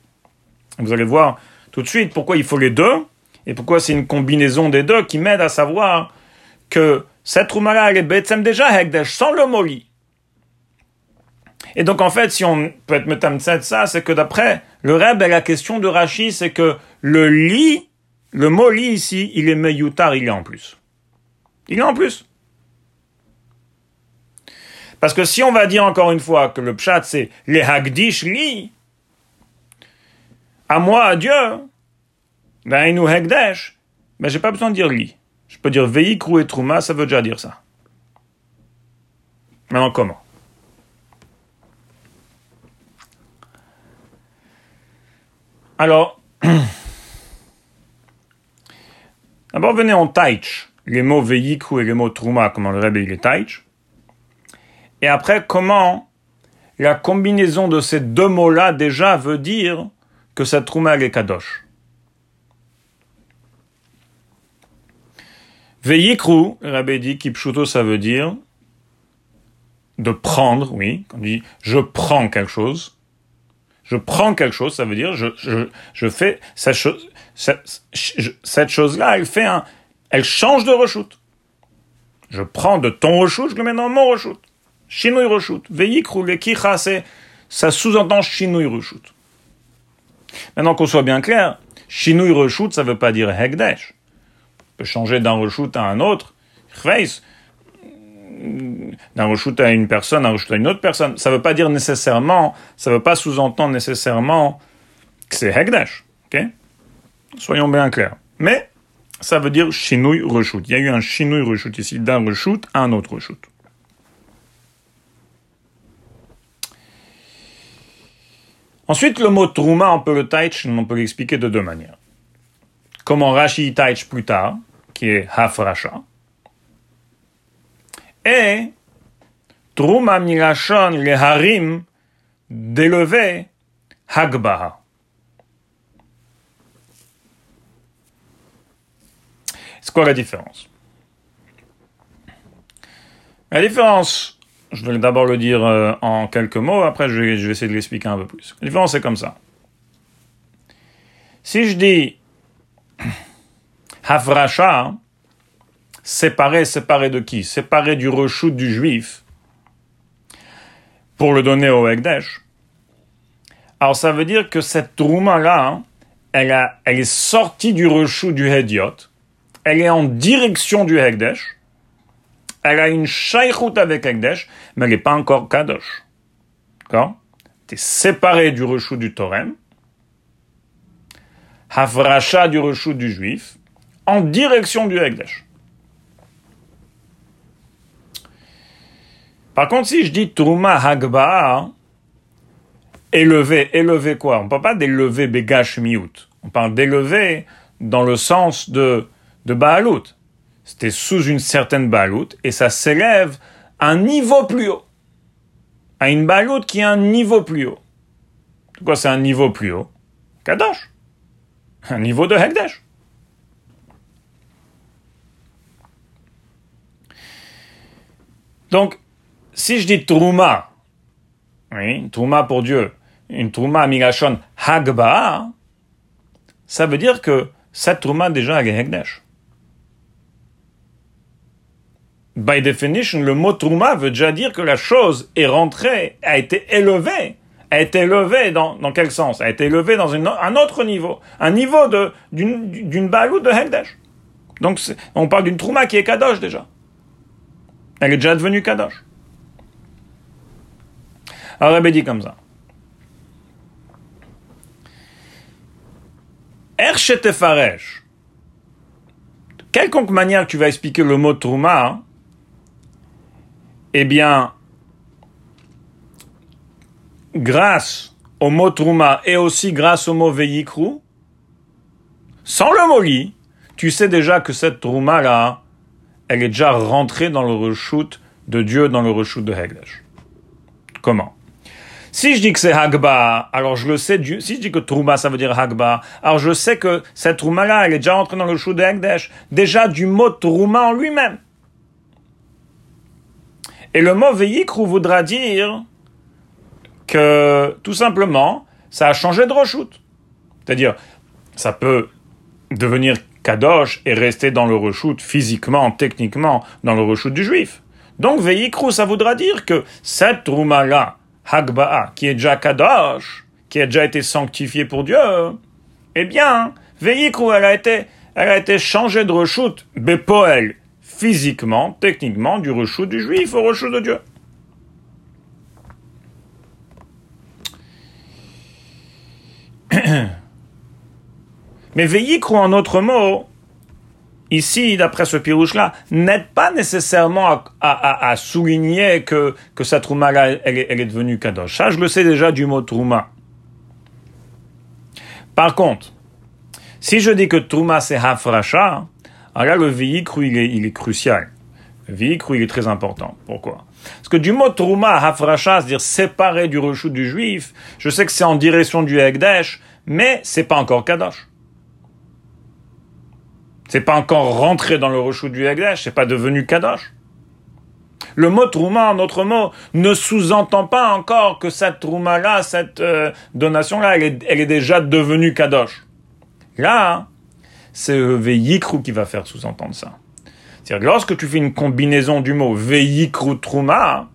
Vous allez voir tout de suite pourquoi il faut les deux et pourquoi c'est une combinaison des deux qui m'aide à savoir que cette trouma-là, elle est bêtem déjà hekdesh, sans le mot. Et donc, en fait, si on peut être metamtset ça, c'est que d'après le Reb, la question de Rashi, c'est que le li, le mot li ici, il est meyutar, il est en plus. Il est en plus. Parce que si on va dire encore une fois que le pshat c'est les hagdish li, à moi, à Dieu, ben nous hagdesh, ben j'ai pas besoin de dire li. Je peux dire veikru et trouma, ça veut déjà dire ça. Maintenant comment? Alors, d'abord venez en taich, les mots veikru et les mots trouma, comment le Rebbe il est taich. Et après, comment la combinaison de ces deux mots-là déjà veut dire que cette trouma est kadosh? Veikru, Rabbi dit, kipshuto, ça veut dire de prendre, oui, on dit je prends quelque chose, je prends quelque chose, ça veut dire je, fais cette chose-là, elle fait un, elle change de reshoot. Je prends de ton reshoot, je le mets dans mon reshoot. Shinui reshoot. Veikru, le kicha, c'est, ça sous-entend shinui reshoot. Maintenant qu'on soit bien clair, shinui reshoot, ça veut pas dire hekdesh. On peut changer d'un reshoot à un autre. d'un reshoot à une personne, d'un reshoot à une autre personne. Ça veut pas dire nécessairement, ça veut pas sous-entendre nécessairement que c'est hekdesh. ok? Soyons bien clairs. Mais, ça veut dire shinui reshoot. Il y a eu un shinui reshoot ici, d'un reshoot à un autre reshoot. Ensuite, le mot trouma, on peut le taich, on peut l'expliquer de deux manières. Comment Rashi taich plus tard, qui est hafrasha. Et trouma milachon le harim d'élever hagbaha. C'est quoi la différence? La différence je vais d'abord le dire euh, en quelques mots, après je vais, essayer de l'expliquer un peu plus. La différence c'est comme ça. Si je dis Hafracha, séparé, séparé de qui? Séparé du reshoot du juif pour le donner au Ekdesh. Alors ça veut dire que cette trouma-là, elle, elle est sortie du reshoot du Hediot, elle est en direction du Hekdesh, elle a une shaykhout avec Ekdesh, mais elle n'est pas encore Kadosh. D'accord? Tu es séparé du rechou du Torem, Havracha du rechou du Juif, en direction du Ekdesh. Par contre, si je dis Truma Hagba, élevé, élevé quoi? On ne parle pas d'élever Begash Miout. On parle d'élever dans le sens de, de Baalut. C'était sous une certaine baloute et ça s'élève à un niveau plus haut. À une baloute qui est un niveau plus haut. Quoi, c'est un niveau plus haut? Kadosh. Un niveau de Hekdesh. Donc, si je dis Trouma, oui, Trouma pour Dieu, une Trouma Migashon Hagba, ça veut dire que cette Trouma déjà est Hekdesh by definition, le mot trouma veut déjà dire que la chose est rentrée, a été élevée. A été élevée dans, dans quel sens? A été élevée dans un autre niveau. Un niveau de, d'une, d'une balou de Hekdesh. Donc, on parle d'une trouma qui est kadosh déjà. Elle est déjà devenue kadosh. Alors, Rabbi dit comme ça. Erchetefaresh. Quelconque manière tu vas expliquer le mot trouma, eh bien, grâce au mot Trouma et aussi grâce au mot Veikru, sans le mot li, tu sais déjà que cette Trouma-là, elle est déjà rentrée dans le reshoot de Dieu, dans le reshoot de Hegdesh. Comment? Si je dis que c'est Hagba, alors je le sais, si je dis que Trouma ça veut dire Hagba, alors je sais que cette Trouma-là, elle est déjà rentrée dans le reshoot de Hegdesh, déjà du mot Trouma en lui-même. Et le mot veikru voudra dire que, tout simplement, ça a changé de reshoot. C'est-à-dire, ça peut devenir kadosh et rester dans le reshoot physiquement, techniquement, dans le reshoot du juif. Donc, veikru, ça voudra dire que cette trouma-là, Hagba'a, qui est déjà kadosh, qui a déjà été sanctifiée pour Dieu, eh bien, veikru, elle a été, elle a été changée de reshoot, bepoel, physiquement, techniquement, du reshoot du juif au reshoot de Dieu. Mais veillez en autre mot, ici, d'après ce pirouche-là, n'aide pas nécessairement à, souligner que, que sa trouma, là, elle, est devenue kadosh. Ça, je le sais déjà du mot trouma. Par contre, si je dis que trouma c'est hafracha, alors là, le véhicule, il est, est crucial. Le véhicule, il est très important. Pourquoi? Parce que du mot trouma, hafracha, c'est-à-dire séparé du rechou du juif, je sais que c'est en direction du Hekdesh, mais c'est pas encore kadosh. C'est pas encore rentré dans le rechou du Hekdesh, c'est pas devenu Kadosh. Le mot Trouma, en autre mot, ne sous-entend pas encore que cette Trouma-là, cette euh, donation-là, elle est, déjà devenue Kadosh. Là, c'est Veyikru qui va faire sous-entendre ça. C'est-à-dire lorsque tu fais une combinaison du mot Veyikru Trouma,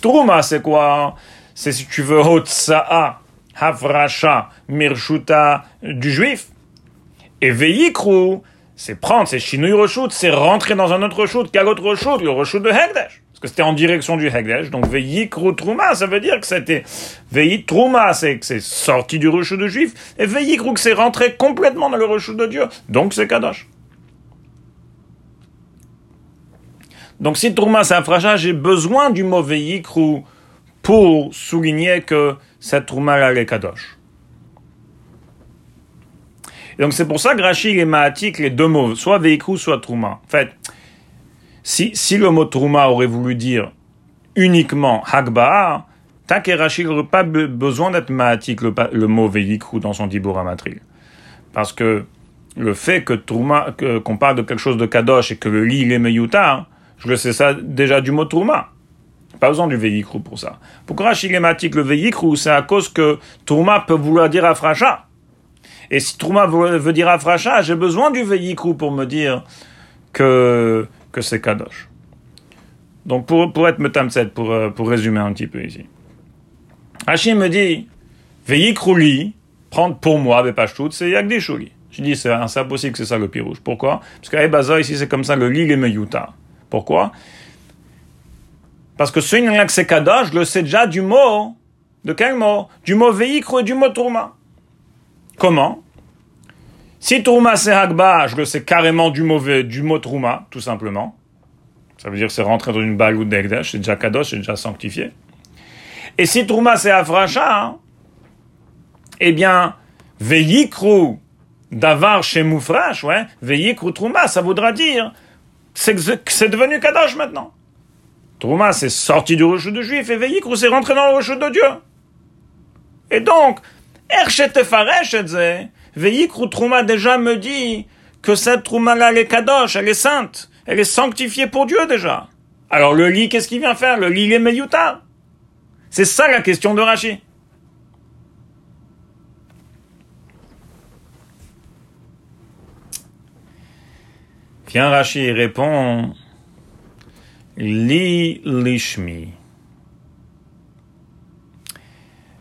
Trouma c'est quoi? C'est si tu veux Hotsa'a, Havrasha, Mirshuta du juif. Et Veyikru, c'est prendre, c'est chinouille reshoot, c'est rentrer dans un autre reshoot, quel autre reshoot Le reshoot de Hegdesh. Que c'était en direction du Hegdesh. Donc, veillikru trouma, ça veut dire que c'était, veillik trouma, c'est que c'est sorti du reshoot de juif. Et veillikru, que c'est rentré complètement dans le reshoot de Dieu. Donc, c'est kadosh. Donc, si trouma, c'est un j'ai besoin du mot veillikru pour souligner que cette trouma, là, est kadosh donc c'est pour ça que Rachid et Mahatik, les deux mots, soit Veikru, soit Trouma. En fait, si, si le mot Trouma aurait voulu dire uniquement Hagba'a, Tac et Rachid n'aurait pas besoin d'être Mahatik, le, mot Veikru dans son Dibur Amatril. Parce que le fait que Trouma, qu'on parle de quelque chose de Kadosh et que le lit il est Meyuta, je le sais ça déjà du mot Trouma. Pas besoin du Veikru pour ça. Pourquoi Rachid Mahatik, le Veikru, c'est à cause que Trouma peut vouloir dire Afracha. Et si Trouma veut, dire Afracha, j'ai besoin du Veyikrou pour me dire que, que c'est Kadosh. Donc pour, pour être metamset, pour, euh, pour résumer un petit peu ici. Hachim me dit, li, prendre pour moi, Bepashtout, c'est Yagdishouli. Je dis, c'est impossible que c'est ça le pirouge. Pourquoi? Parce qu'à Ebaza, ici, c'est comme ça le lit les Meyuta. Pourquoi? Parce que ce que c'est Kadosh, je le sais déjà du mot. De quel mot? Du mot Veyikrou et du mot Tourma. Comment? Si Trouma c'est je le sais carrément du mauvais, du mot Trouma, tout simplement. Ça veut dire que c'est rentré dans une balle ou d'Egdesh, c'est déjà Kadosh, c'est déjà sanctifié. Et si Trouma c'est Afracha, hein, eh bien, Veyikru d'avar chez Moufrash, ouais, Veyikru Trouma, ça voudra dire que c'est devenu Kadosh maintenant. Trouma, c'est sorti du rocheux de juif, et Veyikru, c'est rentré dans le rocheux de Dieu. Et donc, Veikru déjà me dit que cette Trouma-là, elle est kadosh, elle est sainte, elle est sanctifiée pour Dieu déjà. Alors le lit, qu'est-ce qu'il vient faire? Le lit, il est Meyuta. C'est ça la question de Rashi. Viens Rashi répond Li lishmi.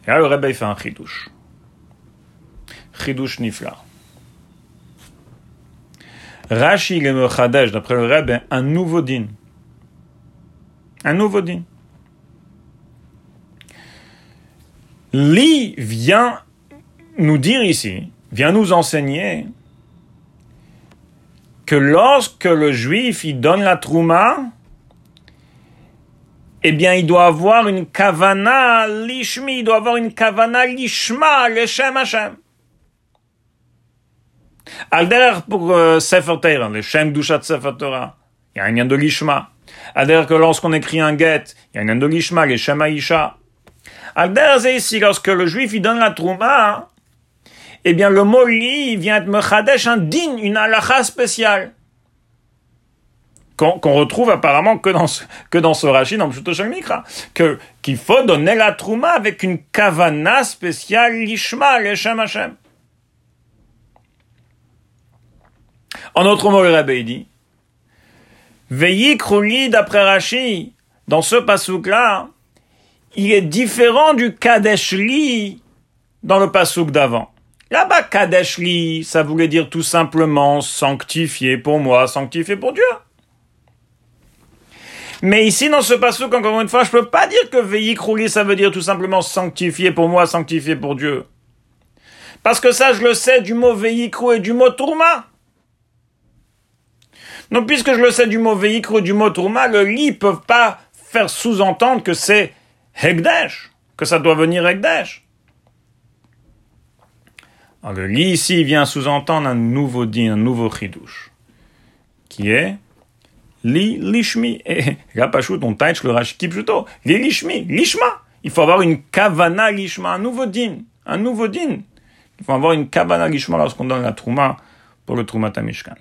Et là, le Rebbe fait un chidouche. Chidush Nifla. Rashi le d'après le Rebbe, un nouveau din. Un nouveau din. Li vient nous dire ici, vient nous enseigner que lorsque le juif il donne la trouma, eh bien, il doit avoir une kavana lishmi, il doit avoir une kavana lishma, le Shem Hashem. Alder pour euh, Sefer Torah, le Shem Dushat Sefer Torah, il y a un lien de l'Ishma. Alder que lorsqu'on écrit un get, il y a un lien de l'Ishma, le Shem Aisha. Alder c'est ici, lorsque le juif il donne la Trouma, eh bien le mot li vient être Mechadesh, un din, une halakha spéciale. qu'on retrouve apparemment que dans ce, que dans ce Rashi, dans Mikra, que qu'il faut donner la trouma avec une kavana spéciale lishma, l'Eshem Hashem. En autre mot, le Rabbi dit, Veilli Krouli d'après Rashi, dans ce pasouk-là, il est différent du Kadeshli dans le pasouk d'avant. Là-bas, Kadeshli, ça voulait dire tout simplement sanctifié pour moi, sanctifié pour Dieu. Mais ici, dans ce passage, encore une fois, je peux pas dire que Veikrouli, ça veut dire tout simplement sanctifié pour moi, sanctifié pour Dieu. Parce que ça, je le sais du mot Veikrou et du mot Tourma. Donc, puisque je le sais du mot et du mot Tourma, le lit peuvent pas faire sous-entendre que c'est Hegdesh, que ça doit venir Hegdesh. Alors, le lit ici vient sous-entendre un nouveau dit, un nouveau chidouche, qui est li lishmi. Et là, Pachout, on taille le rashi plutôt. Li lishmi, lishma. Il faut avoir une kavana lishma, un nouveau din, un nouveau din. Il faut avoir une kavana lishma lorsqu'on donne la trouma pour le trouma tamishkan.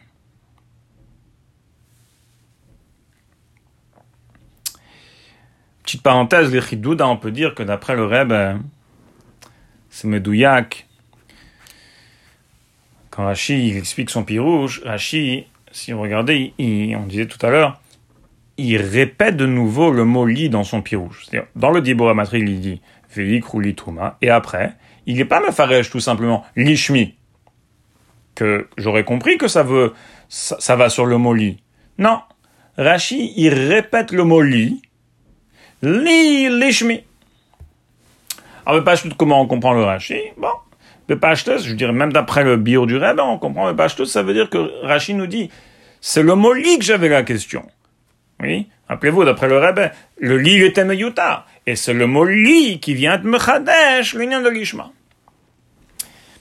Petite parenthèse, les chidouda, on peut dire que d'après le Reb, euh, c'est Medouyak. Quand Rashi explique son pirouge, Rashi si vous regardez, on disait tout à l'heure, il répète de nouveau le mot li dans son pirouge. Dans le Dibora Matri, il dit Veik ou Truma, et après, il n'est pas Mefarej tout simplement, lishmi, que j'aurais compris que ça veut, ça, va sur le mot li. Non. Rashi, il répète le mot li, li, lishmi. Alors, pas comment on comprend le Rashi, bon. Pashtus, je dirais même d'après le bio du Rebbe, on comprend le Pashtus, ça veut dire que Rachid nous dit, c'est le mot li que j'avais la question. Oui, rappelez-vous, d'après le Rebbe, le li était meyuta, et c'est le mot li qui vient de mechadesh, l'union de l'ishma.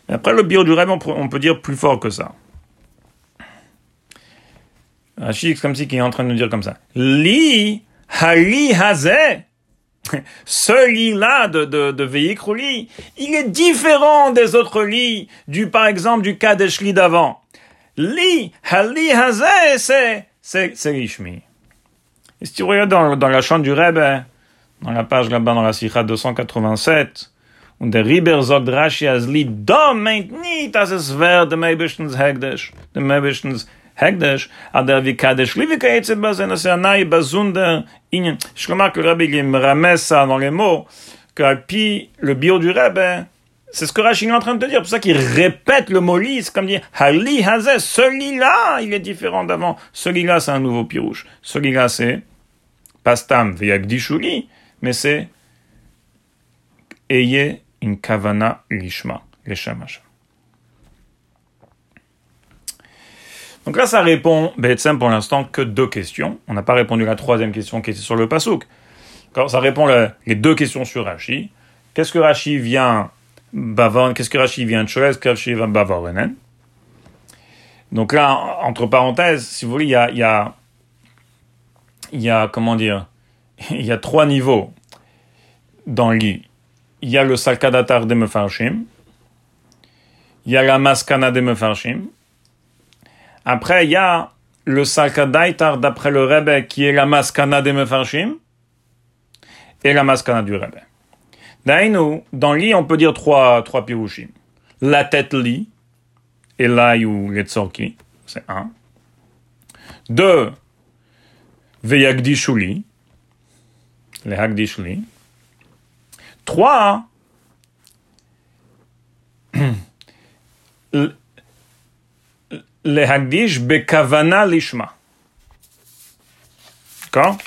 Après le bio du Rebbe, on peut dire plus fort que ça. C'est comme si il est en train de nous dire comme ça. Li, hali hazeh, ce lit-là de, de, de il est différent des autres lits, du, par exemple, du cas des d'avant. Li, hali hazé, c'est, c'est, c'est l'ishmi. Et si tu regardes dans, dans la chante du Rebbe, dans la page là-bas, dans la Sikha 287, und der Riber sagt Rashi als Lied, da meint nicht, dass es wäre dem Eibischtens Hegdesh, dem Nahe Bazunder Inyan. Je remarque que le Rabbi il me ramène ça dans les mots, puis le bio du Rabbi, c'est ce que Rachid est en train de te dire. C'est pour ça qu'il répète le mot li, c'est comme dire Hali Hazeh, celui-là, il est différent d'avant. Celui-là, c'est un nouveau pirouche. Celui-là, c'est Pastam Veyagdishuli, mais c'est Ayez une kavana lishma, les Donc là, ça répond, Betsem, pour l'instant, que deux questions. On n'a pas répondu à la troisième question qui était sur le Pasouk. Ça répond les deux questions sur Rashi. Qu'est-ce que Rashi vient bavon Qu'est-ce que Rashi vient de Qu'est-ce que Rashi vient Bavorenen Donc là, entre parenthèses, si vous voulez, il y a, il y a, y a comment dire, il y a trois niveaux dans l'île. Il y a le Salkadatar de Mefarshim, il y a la Maskana de Mefarshim, après, il y a le Salkadaitar d'après le Rebbe qui est la maskana des Mefarshim et la maskana du Rebbe. Dainu, dans li, on peut dire trois, trois pirushim. La tête li, et ou tzorki, c'est un. Deux, veyagdishuli, les hagdishli. Trois, le hagdish bekavana lishma. D'accord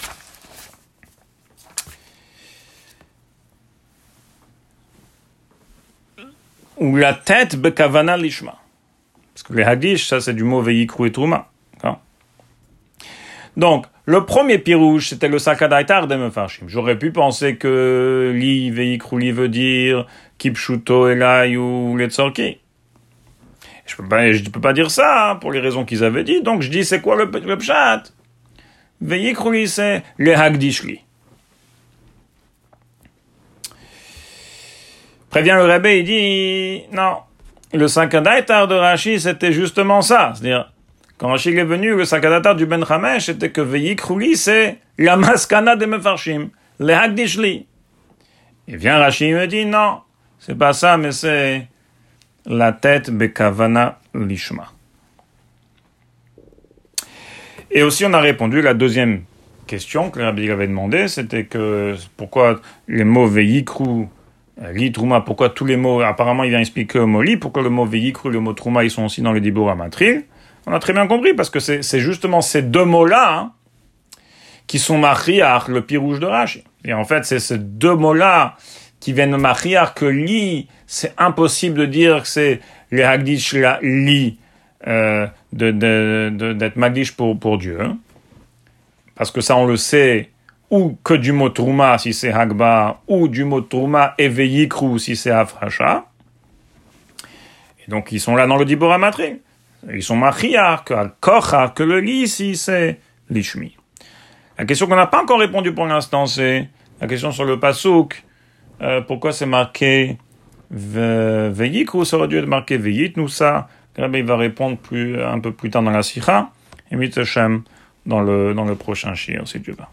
Ou la tête bekavana lishma. Parce que le hagdish, ça c'est du mot veikru et truma. Donc, le premier pirouche, c'était le sakadaitar de Mefarshim. J'aurais pu penser que li veikru li veut dire kipshuto elai ou letzorki. Je peux pas, peux pas dire ça hein, pour les raisons qu'ils avaient dit. Donc je dis c'est quoi le, le pshat? Veillez c'est le hagdishli. Prévient le rabbin, il dit non. Le sankadaitar de Rashi, c'était justement ça. C'est-à-dire, Quand Rachid est venu, le sakadatar du Ben Chamesh était que Veyikrouli, c'est la maskana de Mefarshim, le Hagdishli. Et vient Rachid et me dit non, c'est pas ça, mais c'est la tête Bekavana Lishma. Et aussi, on a répondu la deuxième question que Rabbi avait demandé, c'était que pourquoi les mots Veyikru, Li Trouma, pourquoi tous les mots, apparemment il vient expliquer le mot Li, pourquoi le mot Veyikru et le mot Trouma, ils sont aussi dans le Dibur Amatril. On a très bien compris, parce que c'est justement ces deux mots-là hein, qui sont Machiar, le pied rouge de Rashi. Et en fait, c'est ces deux mots-là qui viennent Machiar que Li, c'est impossible de dire que c'est les Hagdish la Li, euh, d'être de, Magdish pour, pour Dieu. Hein. Parce que ça, on le sait, ou que du mot Trouma si c'est Hagba, ou du mot Trouma Veyikru si c'est Afracha. Et donc, ils sont là dans le Dibora Matri. Ils sont Machiar, que Kocha, que le Li si c'est Lishmi. La question qu'on n'a pas encore répondu pour l'instant, c'est la question sur le Pasouk. Euh, pourquoi c'est marqué Veyikru, ça aurait dû être marqué Veyit, nous ça? il va répondre plus, un peu plus tard dans la Sikha. Et Hashem dans le, dans le prochain chien, si Dieu va.